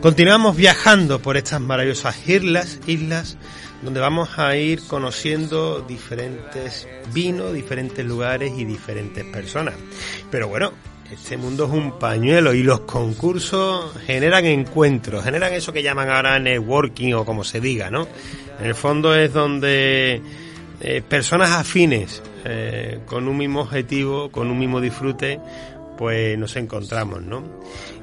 Continuamos viajando por estas maravillosas islas, islas donde vamos a ir conociendo diferentes vinos, diferentes lugares y diferentes personas. Pero bueno, este mundo es un pañuelo y los concursos generan encuentros, generan eso que llaman ahora networking o como se diga, ¿no? En el fondo es donde eh, personas afines eh, con un mismo objetivo, con un mismo disfrute, pues nos encontramos, ¿no?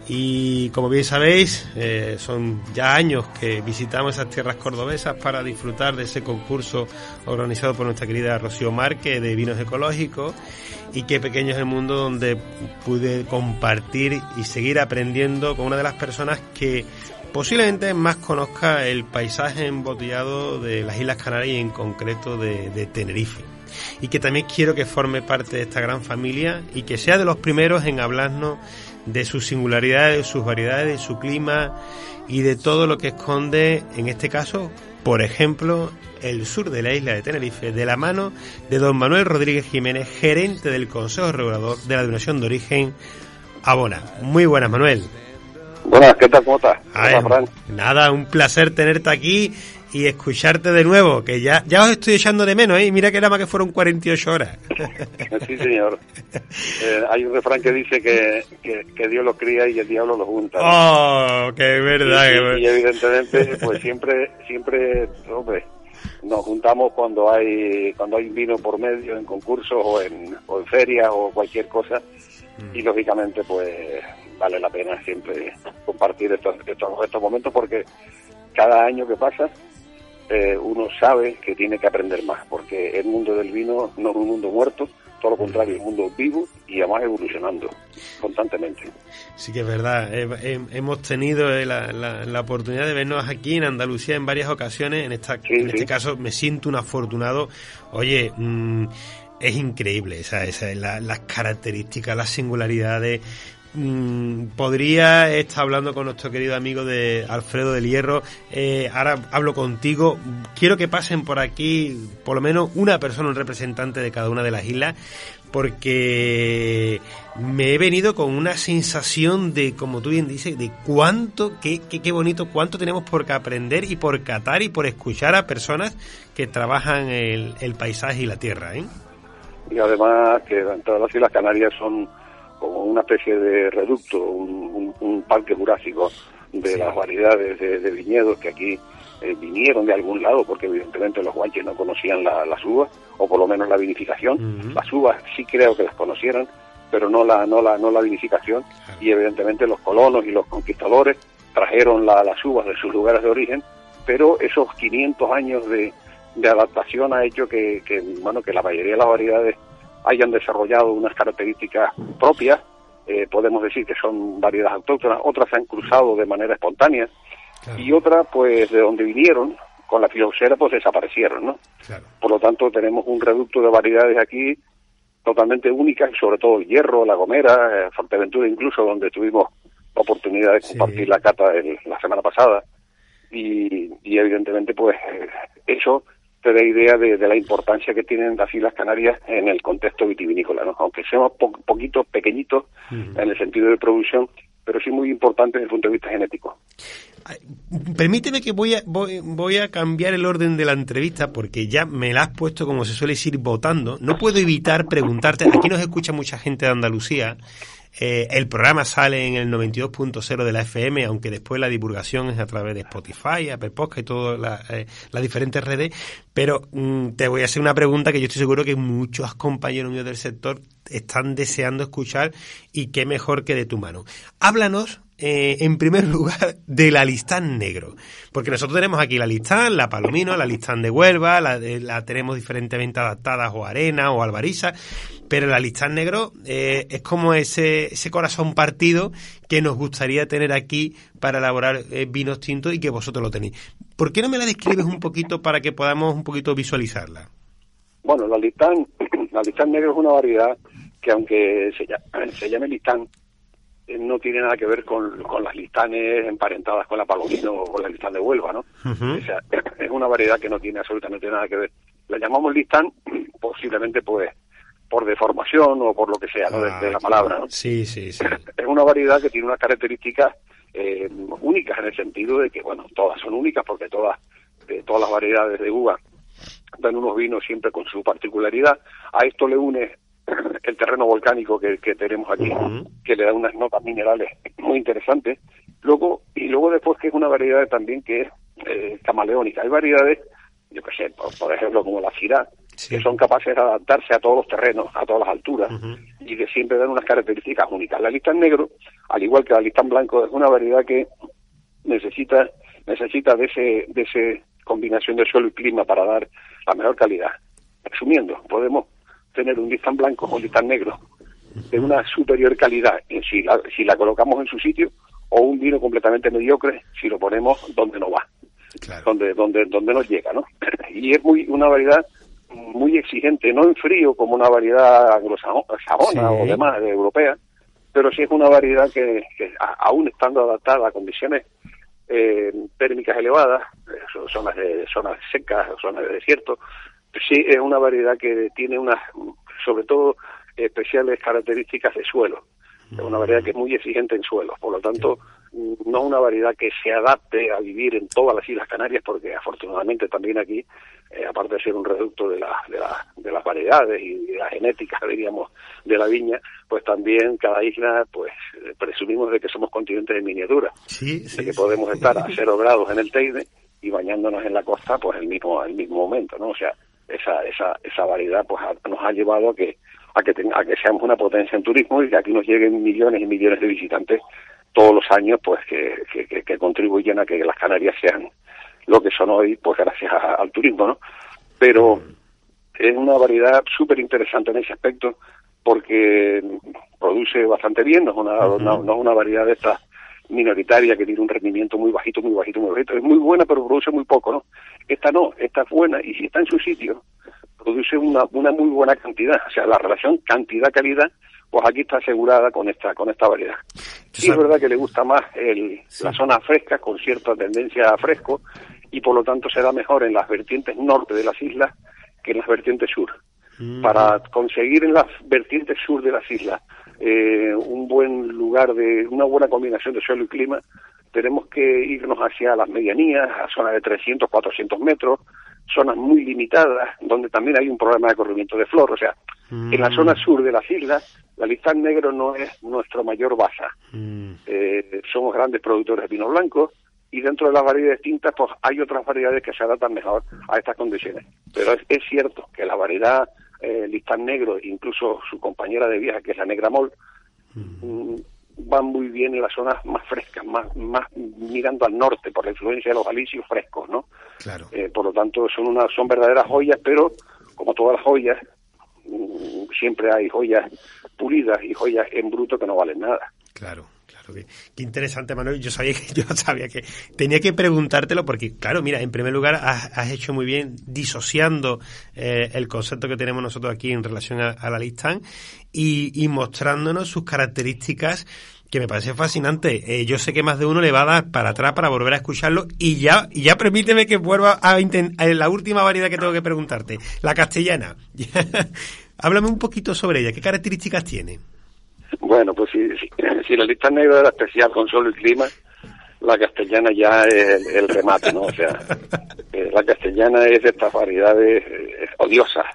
Y como bien sabéis, eh, son ya años que visitamos esas tierras cordobesas para disfrutar de ese concurso organizado por nuestra querida Rocío Marque de vinos ecológicos y qué pequeño es el mundo donde pude compartir y seguir aprendiendo con una de las personas que posiblemente más conozca el paisaje embotellado de las Islas Canarias y en concreto de, de Tenerife. Y que también quiero que forme parte de esta gran familia y que sea de los primeros en hablarnos de sus singularidades, de sus variedades, de su clima y de todo lo que esconde, en este caso, por ejemplo, el sur de la isla de Tenerife, de la mano de don Manuel Rodríguez Jiménez, gerente del Consejo Regulador de la Denominación de Origen Abona. Muy buenas, Manuel. Buenas, ¿qué tal? ¿Cómo estás? nada, un placer tenerte aquí y escucharte de nuevo, que ya, ya os estoy echando de menos, ¿eh? Mira que era más que fueron 48 horas. Sí, señor. Eh, hay un refrán que dice que, que, Dios lo cría y el diablo lo junta. ¡Oh, qué verdad! Y, evidentemente, pues siempre, siempre, hombre, nos juntamos cuando hay cuando hay vino por medio en concursos o en, o en ferias o cualquier cosa y mm. lógicamente pues vale la pena siempre compartir estos, estos, estos momentos porque cada año que pasa eh, uno sabe que tiene que aprender más, porque el mundo del vino no es un mundo muerto, todo lo contrario, es un mundo vivo y además evolucionando constantemente. Sí que es verdad, hemos tenido eh, la, la, oportunidad de vernos aquí en Andalucía en varias ocasiones, en, esta, en este caso me siento un afortunado, oye... Mm, es increíble esa, esa, las características, las singularidades, Mm, podría estar hablando con nuestro querido amigo de Alfredo del Hierro. Eh, ahora hablo contigo. Quiero que pasen por aquí por lo menos una persona, un representante de cada una de las islas, porque me he venido con una sensación de, como tú bien dices, de cuánto, qué, qué, bonito, cuánto tenemos por aprender y por catar y por escuchar a personas que trabajan el, el paisaje y la tierra. ¿eh? Y además que todas las Islas Canarias son como una especie de reducto, un, parque jurásico de las variedades de, viñedos que aquí eh, vinieron de algún lado, porque evidentemente los guanches no conocían las uvas, o por lo menos la vinificación. Las uvas sí creo que las conocieran, pero no la, no la, no la vinificación. Y evidentemente los colonos y los conquistadores trajeron las uvas de sus lugares de origen, pero esos 500 años de, de adaptación ha hecho que, que, bueno, que la mayoría de las variedades hayan desarrollado unas características propias, eh, podemos decir que son variedades autóctonas, otras se han cruzado de manera espontánea y otras, pues, de donde vinieron, con la filoxera, pues desaparecieron, ¿no? Por lo tanto, tenemos un reducto de variedades aquí totalmente únicas, sobre todo el hierro, la gomera, eh, Fuerteventura incluso, donde tuvimos la oportunidad de compartir la cata la semana pasada. Y, y evidentemente, pues, eh, eso te da idea de, la importancia que tienen las Islas Canarias en el contexto vitivinícola, ¿no? aunque seamos poquitos, pequeñitos en el sentido de producción, pero sí muy importante desde el punto de vista genético. Permíteme que voy a, voy, voy, a cambiar el orden de la entrevista porque ya me la has puesto, como se suele decir, votando. No puedo evitar preguntarte, aquí nos escucha mucha gente de Andalucía eh, el programa sale en el 92.0 de la FM, aunque después la divulgación es a través de Spotify, Apple Podcast y todas eh, las diferentes redes. Pero mm, te voy a hacer una pregunta que yo estoy seguro que muchos compañeros míos del sector están deseando escuchar y qué mejor que de tu mano. Háblanos eh, en primer lugar, del alistán negro. Porque nosotros tenemos aquí la alistán, la palomino, la alistán de Huelva, la, la tenemos diferentemente adaptadas o arena o albariza, pero el alistán negro eh, es como ese, ese corazón partido que nos gustaría tener aquí para elaborar eh, vinos tintos y que vosotros lo tenéis. ¿Por qué no me la describes un poquito para que podamos un poquito visualizarla? Bueno, la listán, la listán negro es una variedad que aunque se llame, se llame listán, eh, no tiene nada que ver con, con las listanes emparentadas con la palomino o con la listán de Huelva, ¿no? O sea, es una variedad que no tiene absolutamente nada que ver. La llamamos listán posiblemente pues por deformación o por lo que sea, ¿no? de, la ah, palabra, ¿no? Sí, sí, sí. Es una variedad que tiene unas características eh, únicas en el sentido de que, bueno, todas son únicas porque todas, de todas las variedades de uva dan unos vinos siempre con su particularidad. A esto le une el terreno volcánico que, tenemos aquí, que le da unas notas minerales muy interesantes. Luego, y luego después que es una variedad también que es eh, camaleónica. Hay variedades, yo qué sé, por, ejemplo, como la Cirá, que son capaces de adaptarse a todos los terrenos, a todas las alturas, y que siempre dan unas características únicas. La lista en negro, al igual que la lista en blanco, es una variedad que necesita necesita de ese de ese combinación de suelo y clima para dar la mejor calidad. Resumiendo, podemos tener un listán blanco o un listán negro de una superior calidad si la, si la colocamos en su sitio o un vino completamente mediocre si lo ponemos donde no va, donde donde donde nos llega, ¿no? Y es muy una variedad muy exigente, no en frío como una variedad anglosajona o demás europea, pero sí es una variedad que, aún estando adaptada a condiciones eh, térmicas elevadas, eh, zonas de zonas secas, zonas de desierto, sí es una variedad que tiene unas, sobre todo, especiales características de suelo. Es una variedad que es muy exigente en suelo, por lo tanto, no una variedad que se adapte a vivir en todas las Islas Canarias, porque afortunadamente también aquí, eh, aparte de ser un reducto de, la, de, la, de las variedades y de la genética, diríamos, de la viña, pues también cada isla, pues presumimos de que somos continentes de miniatura, de que podemos estar a cero grados en el Teide y bañándonos en la costa, pues el mismo, el mismo momento, ¿no? O sea, esa, esa, esa variedad pues nos ha llevado a que a que, a que seamos una potencia en turismo y que aquí nos lleguen millones y millones de visitantes todos los años pues que, que, contribuyen a que las Canarias sean lo que son hoy pues gracias al turismo no pero es una variedad súper interesante en ese aspecto porque produce bastante bien no es una, no, es una variedad de estas minoritaria que tiene un rendimiento muy bajito, muy bajito, muy bajito. Es muy buena, pero produce muy poco, ¿no? Esta no, esta es buena y si está en su sitio, produce una, una muy buena cantidad. O sea, la relación cantidad-calidad, pues aquí está asegurada con esta, con esta variedad. Sí es verdad que le gusta más el, la zona fresca, con cierta tendencia a fresco, y por lo tanto se da mejor en las vertientes norte de las islas que en las vertientes sur. Mm. Para conseguir en las vertientes sur de las islas eh, un buen lugar de una buena combinación de suelo y clima, tenemos que irnos hacia las medianías, a zonas de 300, 400 metros, zonas muy limitadas, donde también hay un problema de corrimiento de flor. O sea, en la zona mm. sur de las islas, la listán negro no es nuestro mayor basa. Mm. Eh, somos grandes productores de vino blanco y dentro de las variedades tintas, pues hay otras variedades que se adaptan mejor a estas condiciones. Pero es cierto que la variedad eh, Listán Negro, incluso su compañera de viaje, que es la Negra Mol, mm, van muy bien en las zonas más frescas, más, más mirando al norte, por la influencia de los alicios frescos, ¿no? Claro. Eh, por lo tanto, son, una, son verdaderas joyas, pero como todas las joyas, mm, siempre hay joyas pulidas y joyas en bruto que no valen nada. Claro. Qué, interesante, Manuel. Yo sabía que yo sabía que tenía que preguntártelo porque, claro, mira, en primer lugar has, hecho muy bien disociando eh, el concepto que tenemos nosotros aquí en relación a, la Listán y, mostrándonos sus características que me parece fascinante. Eh, yo sé que más de uno le va a dar para atrás para volver a escucharlo y ya, y ya permíteme que vuelva a intentar la última variedad que tengo que preguntarte, la castellana. Háblame un poquito sobre ella. ¿Qué características tiene? Bueno, pues si, si, la lista negra era especial con solo y clima, la castellana ya es el, remate, ¿no? O sea, eh, la castellana es de estas variedades eh, odiosas,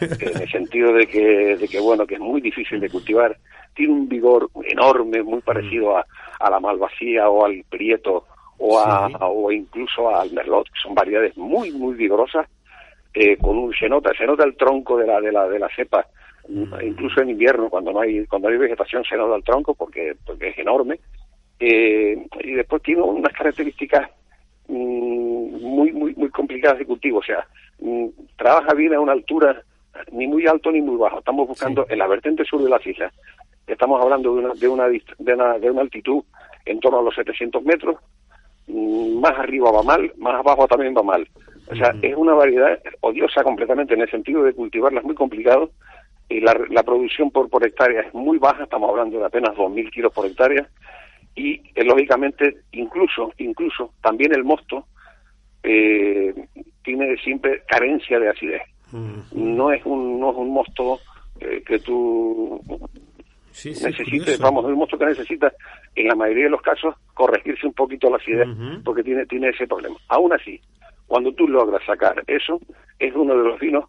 en el sentido de que, de que, bueno, que es muy difícil de cultivar, tiene un vigor enorme, muy parecido a, a la malvasía o al prieto o, a, o incluso al merlot, que son variedades muy, muy vigorosas, eh, con un, se nota, se nota el tronco de la, de la, de la cepa incluso en invierno cuando no hay cuando hay vegetación se nota el tronco porque porque es enorme eh, y después tiene unas características mm, muy, muy, muy complicadas de cultivo, o sea, mm, trabaja bien a una altura ni muy alto ni muy bajo. Estamos buscando en la vertiente sur de las islas. Estamos hablando de una, de una, de una, de una altitud en torno a los 700 metros. Mm, más arriba va mal, más abajo también va mal. O sea, es una variedad odiosa completamente en el sentido de cultivarla es muy complicado y la, la producción por, por hectárea es muy baja, estamos hablando de apenas 2.000 kilos por hectárea y eh, lógicamente incluso, incluso también el mosto eh, tiene siempre carencia de acidez. No es un, no es un mosto eh, que tú necesites, vamos, es un mosto que necesita en la mayoría de los casos corregirse un poquito la acidez porque tiene, tiene ese problema. Aún así, cuando tú logras sacar eso, es uno de los vinos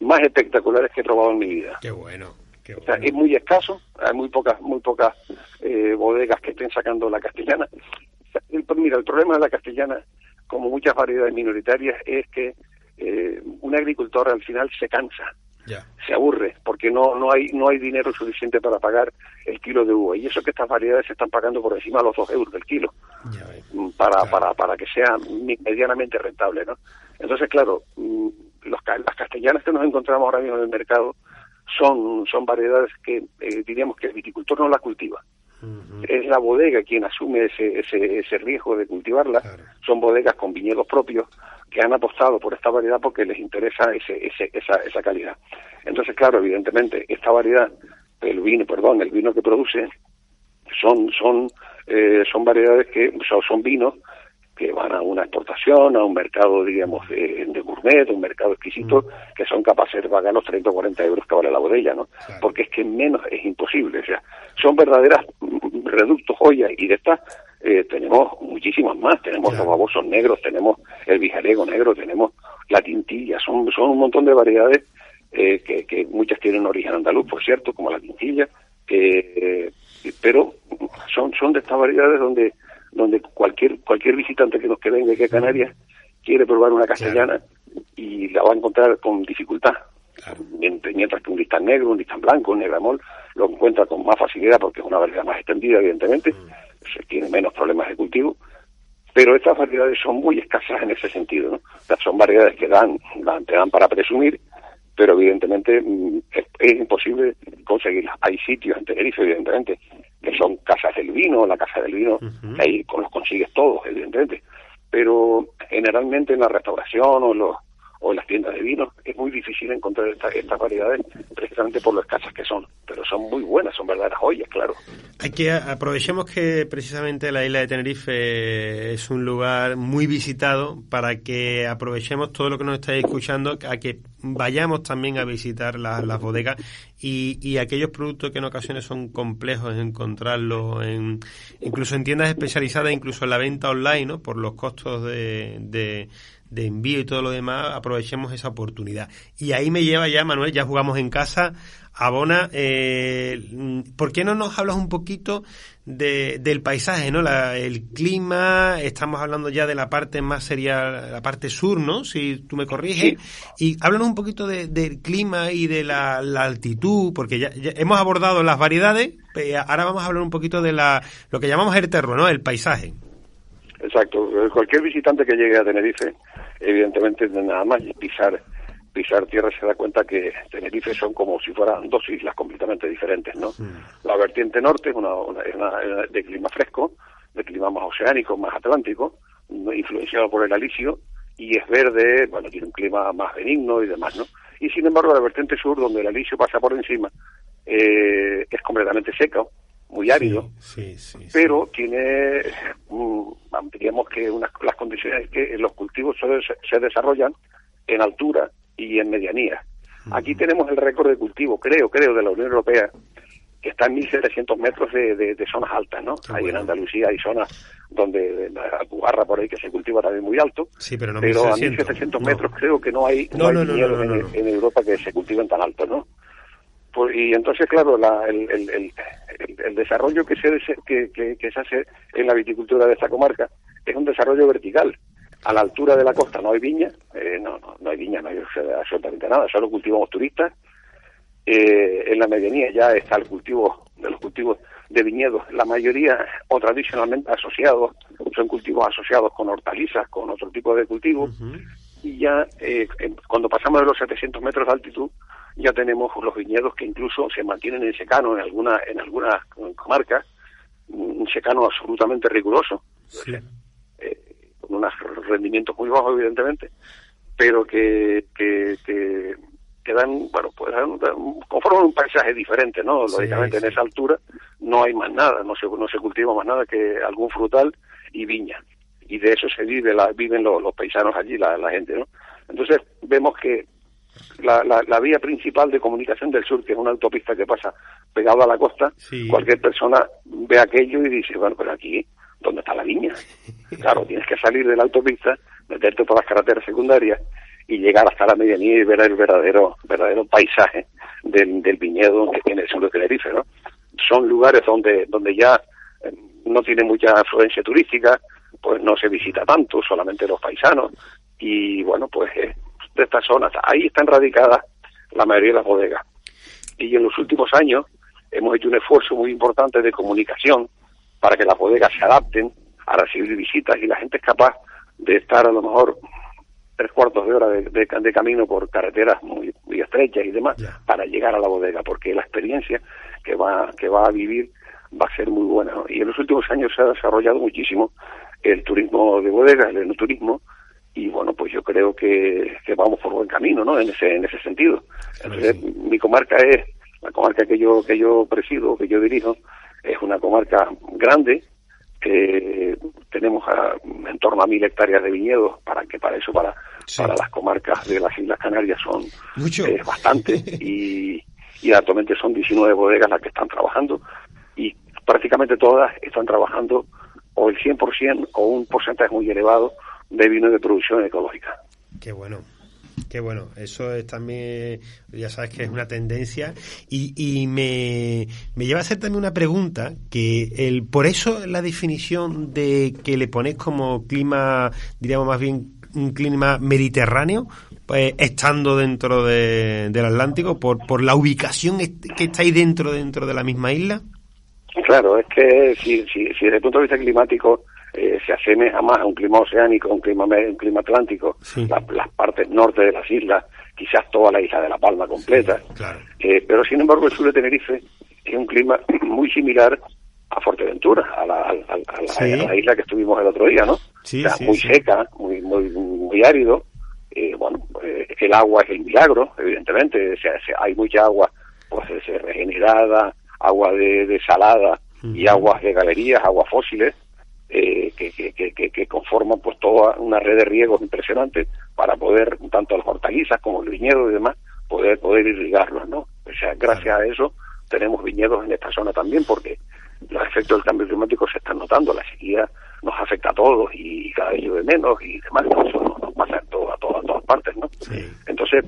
más espectaculares que he probado en mi vida. Qué bueno. O sea, es muy escaso, hay muy pocas, muy pocas eh, bodegas que estén sacando la castellana. mira, el problema de la castellana, como muchas variedades minoritarias, es que eh, un agricultor al final se cansa, se aburre, porque no no hay no hay dinero suficiente para pagar el kilo de uva. Y eso que estas variedades se están pagando por encima de los dos euros del kilo, mm, para, para, para que sea medianamente rentable. ¿no? Entonces, claro, mm, los, las castellanas que nos encontramos ahora mismo en el mercado son, son variedades que eh, diríamos que el viticultor no las cultiva. Es la bodega quien asume ese, ese, ese riesgo de cultivarla. Son bodegas con viñedos propios que han apostado por esta variedad porque les interesa ese, ese, esa, esa calidad. Entonces, claro, evidentemente, esta variedad, el vino, perdón, el vino que produce, son, son, eh, son variedades que son, son vinos que van a una exportación, a un mercado, digamos, de, de gourmet, un mercado exquisito, mm. que son capaces de pagar los 30 o 40 euros que vale la botella, ¿no? Porque es que menos es imposible, o sea, son verdaderas reductos joyas y de estas eh, tenemos muchísimas más, tenemos los babosos negros, tenemos el vijarego negro, tenemos la tintilla, son, son un montón de variedades eh, que, que muchas tienen origen andaluz, por cierto, como la tintilla, eh, pero son, son de estas variedades donde donde cualquier cualquier visitante que nos que venga aquí a Canarias quiere probar una castellana y la va a encontrar con dificultad. Mientras que un listán negro, un listán blanco, un negramol, lo encuentra con más facilidad porque es una variedad más extendida, evidentemente, mm. se tiene menos problemas de cultivo, pero estas variedades son muy escasas en ese sentido, ¿no? son variedades que dan, dan, te dan para presumir, pero evidentemente mm, es, imposible conseguirlas. Hay sitios en Tenerife, evidentemente, que son casas del vino, la casa del vino, ahí los consigues todos, evidentemente. Pero generalmente en la restauración o, los, o en las tiendas de vino es muy difícil encontrar estas variedades precisamente por lo escasas que son. Pero son muy buenas, son verdaderas joyas, claro. Hay que aprovechemos que precisamente la isla de Tenerife es un lugar muy visitado para que aprovechemos todo lo que nos estáis escuchando a que vayamos también a visitar las bodegas y, y, aquellos productos que en ocasiones son complejos encontrarlos en, incluso en tiendas especializadas, incluso en la venta online, ¿no? por los costos de, de, de envío y todo lo demás, aprovechemos esa oportunidad. Y ahí me lleva ya, Manuel, ya jugamos en casa, Abona, eh, ¿por qué no nos hablas un poquito de, del paisaje, ¿no? La, el clima, estamos hablando ya de la parte más sería la parte sur, ¿no? Si tú me corriges. Y háblanos un poquito del clima y de la, altitud, porque ya, hemos abordado las variedades, ahora vamos a hablar un poquito de la, lo que llamamos el terreno, ¿no? El paisaje. Exacto. Cualquier visitante que llegue a Tenerife, evidentemente, nada más pisar pisar tierra se da cuenta que Tenerife son como si fueran dos islas completamente diferentes, ¿no? La vertiente norte es una, de clima fresco, de clima más oceánico, más atlántico, influenciado por el alisio, y es verde, bueno, tiene un clima más benigno y demás, ¿no? Y sin embargo, la vertiente sur, donde el alisio pasa por encima, eh, es completamente seco, muy árido, pero tiene, mm, diríamos que unas, las condiciones que los cultivos se desarrollan en altura y en medianía. Aquí tenemos el récord de cultivo, creo, creo, de la Unión Europea, que está en 1.700 metros de, de, zonas altas, ¿no? ahí en Andalucía hay zonas donde la Alpujarra por ahí que se cultiva también muy alto, sí, pero, no pero a 1.700 metros creo que no hay, no, en, Europa que se cultiven tan alto, ¿no? Pues, y entonces, claro, la, el, el, el, desarrollo que se, que, que, se hace en la viticultura de esta comarca es un desarrollo vertical. A la altura de la costa no hay viña, eh, no, no, no, hay viña, no hay absolutamente nada, solo cultivamos turistas. Eh, en la medianía ya está el cultivo de los cultivos de viñedos, la mayoría o tradicionalmente asociados, son cultivos asociados con hortalizas, con otro tipo de cultivos, y ya eh, cuando pasamos de los 700 metros de altitud, ya tenemos los viñedos que incluso se mantienen en secano en alguna en algunas comarcas, un secano absolutamente riguroso, eh, con unos rendimientos muy bajos evidentemente, pero que, que, que, dan, bueno, pues conforman un paisaje diferente, ¿no? Lógicamente en esa altura no hay más nada, no se, no se cultiva más nada que algún frutal y viña. Y de eso se vive, la, viven los, los paisanos allí, la, la gente, ¿no? Entonces vemos que la, la, vía principal de comunicación del sur, que es una autopista que pasa pegado a la costa, cualquier persona ve aquello y dice, bueno, pero aquí, ¿dónde está la viña? Claro, tienes que salir de la autopista, meterte por las carreteras secundarias y llegar hasta la medianía y ver el verdadero verdadero paisaje del, del viñedo que tiene el sur de Tenerife, ¿no? Son lugares donde, donde ya eh, no tiene mucha afluencia turística, pues no se visita tanto, solamente los paisanos, y bueno, pues eh, de estas zonas. Ahí están radicadas la mayoría de las bodegas. Y en los últimos años hemos hecho un esfuerzo muy importante de comunicación para que las bodegas se adapten a recibir visitas y la gente es capaz de estar a lo mejor tres cuartos de hora de, camino por carreteras muy, muy, estrechas y demás para llegar a la bodega, porque la experiencia que va, que va a vivir va a ser muy buena. Y en los últimos años se ha desarrollado muchísimo el turismo de bodegas, el enoturismo, y bueno, pues yo creo que, vamos por buen camino, ¿no? En ese, en ese sentido. Entonces, mi comarca es, la comarca que yo, que yo presido, que yo dirijo, es una comarca grande, que tenemos en torno a mil hectáreas de viñedos, para que para eso, para, para las comarcas de las Islas Canarias son eh, bastante, y, y actualmente son 19 bodegas las que están trabajando, y prácticamente todas están trabajando o el 100% o un porcentaje muy elevado de vino de producción ecológica. Qué bueno. Qué bueno, eso es también, ya sabes que es una tendencia y, y me, me lleva a hacer también una pregunta que el por eso la definición de que le pones como clima, diríamos más bien un clima mediterráneo, pues estando dentro de, del Atlántico, por, por la ubicación que está ahí dentro, dentro de la misma isla. Claro, es que si, si, si desde el punto de vista climático eh, se asemeja más a un clima oceánico, un clima, un clima atlántico, las partes norte de las islas, quizás toda la isla de La Palma completa. Eh, pero sin embargo el sur de Tenerife es un clima muy similar a Fuerteventura, a la, a, isla que estuvimos el otro día, ¿no? muy seca, muy, muy, muy árido. Eh, bueno, el agua es el milagro, evidentemente. hay mucha agua pues regenerada, agua de, de salada y aguas de galerías, aguas fósiles eh, que, que, que, conforman pues toda una red de riegos impresionante para poder, tanto las hortalizas como el viñedo y demás, poder, poder irrigarlos, ¿no? O sea, gracias a eso tenemos viñedos en esta zona también porque los efectos del cambio climático se están notando, la sequía nos afecta a todos y cada vez llueve menos y demás, eso nos, pasa en todo, a, todas, todas partes, ¿no? Entonces,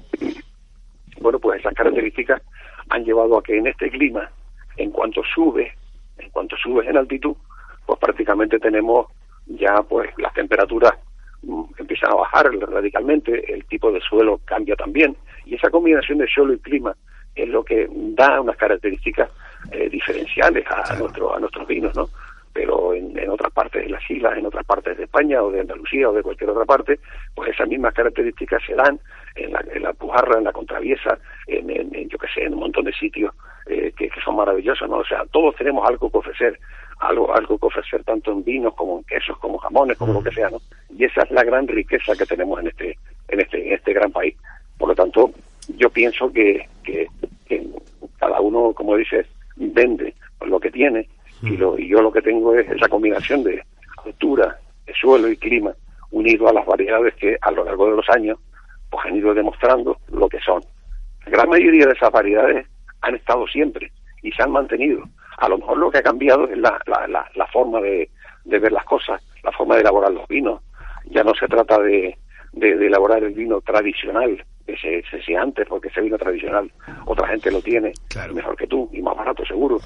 bueno, pues esas características han llevado a que en este clima, en cuanto sube, en cuanto sube en altitud, pues prácticamente tenemos ya pues las temperaturas mm, empiezan a bajar radicalmente, el tipo de suelo cambia también y esa combinación de suelo y clima es lo que da unas características eh, diferenciales a, nuestro, a nuestros vinos, ¿no? Pero en, otras partes de las islas, en otras partes de España o de Andalucía o de cualquier otra parte, pues esas mismas características se dan en la, en la Pujarra, en la Contraviesa, en, en, yo que sé, en un montón de sitios eh, que, que son maravillosos, ¿no? O sea, todos tenemos algo que ofrecer algo, algo que ofrecer tanto en vinos como en quesos, como jamones, como lo que sea, ¿no? Y esa es la gran riqueza que tenemos en este, en este, en este gran país. Por lo tanto, yo pienso que, que, cada uno, como dices, vende lo que tiene y, lo, y yo lo que tengo es esa combinación de altura, de suelo y clima unido a las variedades que a lo largo de los años pues han ido demostrando lo que son. La gran mayoría de esas variedades han estado siempre y se han mantenido. A lo mejor lo que ha cambiado es la, la, la, forma de, de, ver las cosas, la forma de elaborar los vinos. Ya no se trata de, de, elaborar el vino tradicional que se, se hacía antes, porque ese vino tradicional otra gente lo tiene mejor que tú y más barato seguro,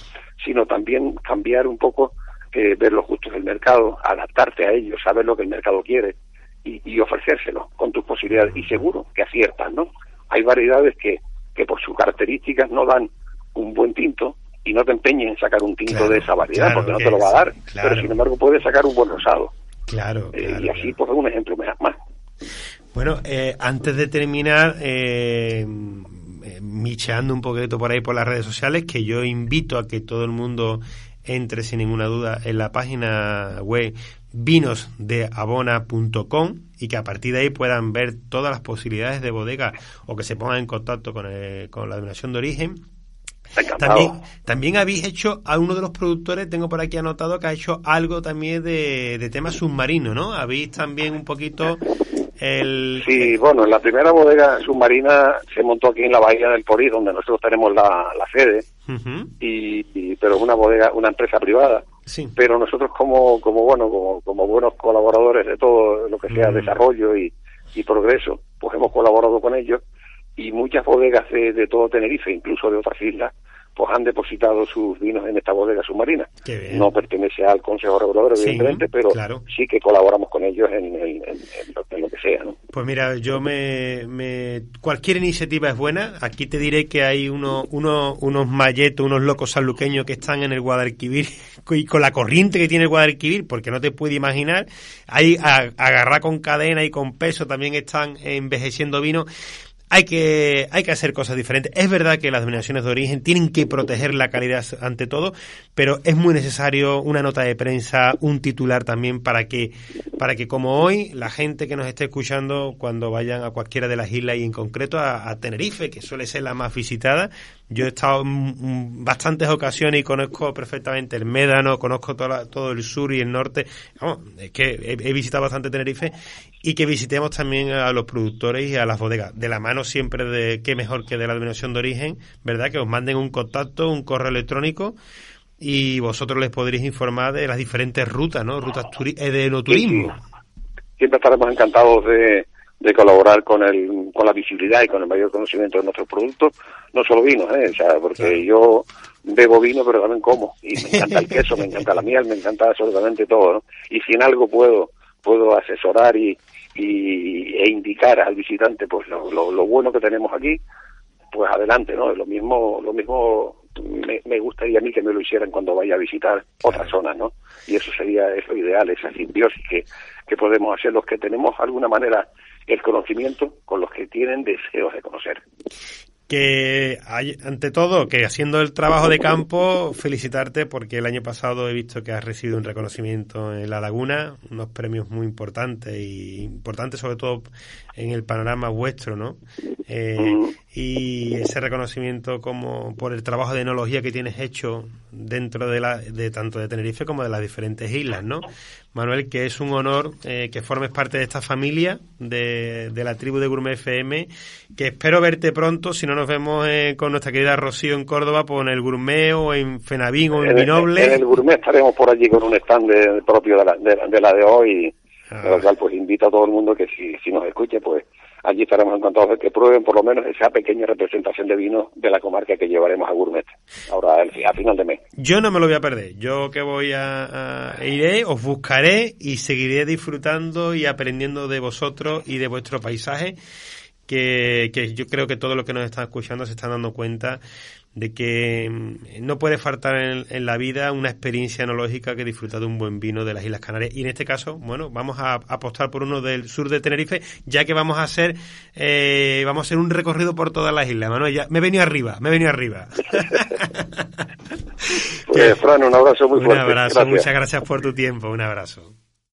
sino también cambiar un poco, eh, ver los gustos del mercado, adaptarte a ellos, saber lo que el mercado quiere y, y ofrecérselo con tus posibilidades y seguro que aciertan, ¿no? Hay variedades que, que por sus características no dan un buen tinto, y no te empeñes en sacar un tinto de esa variedad, porque no te lo va a dar, pero sin embargo puedes sacar un buen rosado. Claro, eh, y así, pues, un ejemplo más. Bueno, eh, antes de terminar, eh, micheando un poquito por ahí por las redes sociales, que yo invito a que todo el mundo entre sin ninguna duda en la página web vinosdeabona.com y que a partir de ahí puedan ver todas las posibilidades de bodega o que se pongan en contacto con, con la denominación de origen. También, también habéis hecho a uno de los productores, tengo por aquí anotado que ha hecho algo también de, de tema submarino, ¿no? Habéis también un poquito el... Sí, bueno, la primera bodega submarina se montó aquí en la bahía del Porí, donde nosotros tenemos la, la sede, y, pero es una bodega, una empresa privada. Sí. Pero nosotros como, como bueno, como, como buenos colaboradores de todo lo que sea mm. desarrollo y, y progreso, pues hemos colaborado con ellos y muchas bodegas de, de todo Tenerife, incluso de otras islas, pues han depositado sus vinos en esta bodega submarina. No pertenece al Consejo Regulador, evidentemente, pero sí que colaboramos con ellos en, sea. ¿no? Pues mira, yo me, Cualquier iniciativa es buena. Aquí te diré que hay uno, uno, unos malletos, unos locos sanluqueños que están en el Guadalquivir y con la corriente que tiene el Guadalquivir, porque no te puedes imaginar. Hay agarrar con cadena y con peso también están envejeciendo vino hay que, hay que hacer cosas diferentes. Es verdad que las denominaciones de origen tienen que proteger la calidad ante todo, pero es muy necesario una nota de prensa, un titular también para que, para que como hoy, la gente que nos esté escuchando cuando vayan a cualquiera de las islas y en concreto a Tenerife, que suele ser la más visitada, yo he estado en bastantes ocasiones y conozco perfectamente el Médano, conozco todo el sur y el norte. Vamos, es que he, visitado bastante Tenerife y que visitemos también a los productores y a las bodegas. De la mano siempre de qué mejor que de la denominación de origen, ¿verdad? Que os manden un contacto, un correo electrónico y vosotros les podréis informar de las diferentes rutas, ¿no? Rutas eh, de no turismo. Siempre estaremos encantados de de colaborar con el con la visibilidad y con el mayor conocimiento de nuestros productos, no solo vino, ¿eh? o sea, porque yo bebo vino pero también como y me encanta el queso, me encanta la miel, me encanta absolutamente todo, ¿no? Y si en algo puedo puedo asesorar y, y e indicar al visitante pues lo, lo, bueno que tenemos aquí, pues adelante, ¿no? Lo mismo lo mismo me, me, gustaría a mí que me lo hicieran cuando vaya a visitar otras zonas, ¿no? Y eso sería eso ideal, esa simbiosis que, que podemos hacer los que tenemos alguna manera el conocimiento con los que tienen deseos de conocer. Que hay, ante todo, que haciendo el trabajo de campo, felicitarte porque el año pasado he visto que has recibido un reconocimiento en La Laguna, unos premios muy importantes y importantes sobre todo en el panorama vuestro, ¿no? Eh, y ese reconocimiento como por el trabajo de enología que tienes hecho dentro de, la, de tanto de Tenerife como de las diferentes islas, ¿no? Manuel, que es un honor eh, que formes parte de esta familia de, de, la tribu de Gourmet FM, que espero verte pronto, si no nos vemos eh, con nuestra querida Rocío en Córdoba, pues en el Gourmet o en Fenavín o en, Vinoble. En el Gourmet estaremos por allí con un stand propio de la de, la de hoy, ah. lo cual pues invito a todo el mundo que si, si nos escuche, pues allí estaremos encantados de que prueben por lo menos esa pequeña representación de vino de la comarca que llevaremos a Gourmet ahora a final de mes. Yo no me lo voy a perder. Yo que voy a, iré, os buscaré y seguiré disfrutando y aprendiendo de vosotros y de vuestro paisaje. Que, que yo creo que todo lo que nos están escuchando se están dando cuenta de que mm, no puede faltar en, la vida una experiencia enológica que disfrutar de un buen vino de las Islas Canarias. Y en este caso, bueno, vamos a apostar por uno del sur de Tenerife, ya que vamos a hacer, eh, vamos a hacer un recorrido por todas las islas. Manuel, ya, me he venido arriba, me he venido arriba. pues, Fran, un abrazo muy fuerte. Un abrazo, muchas gracias por tu tiempo, un abrazo.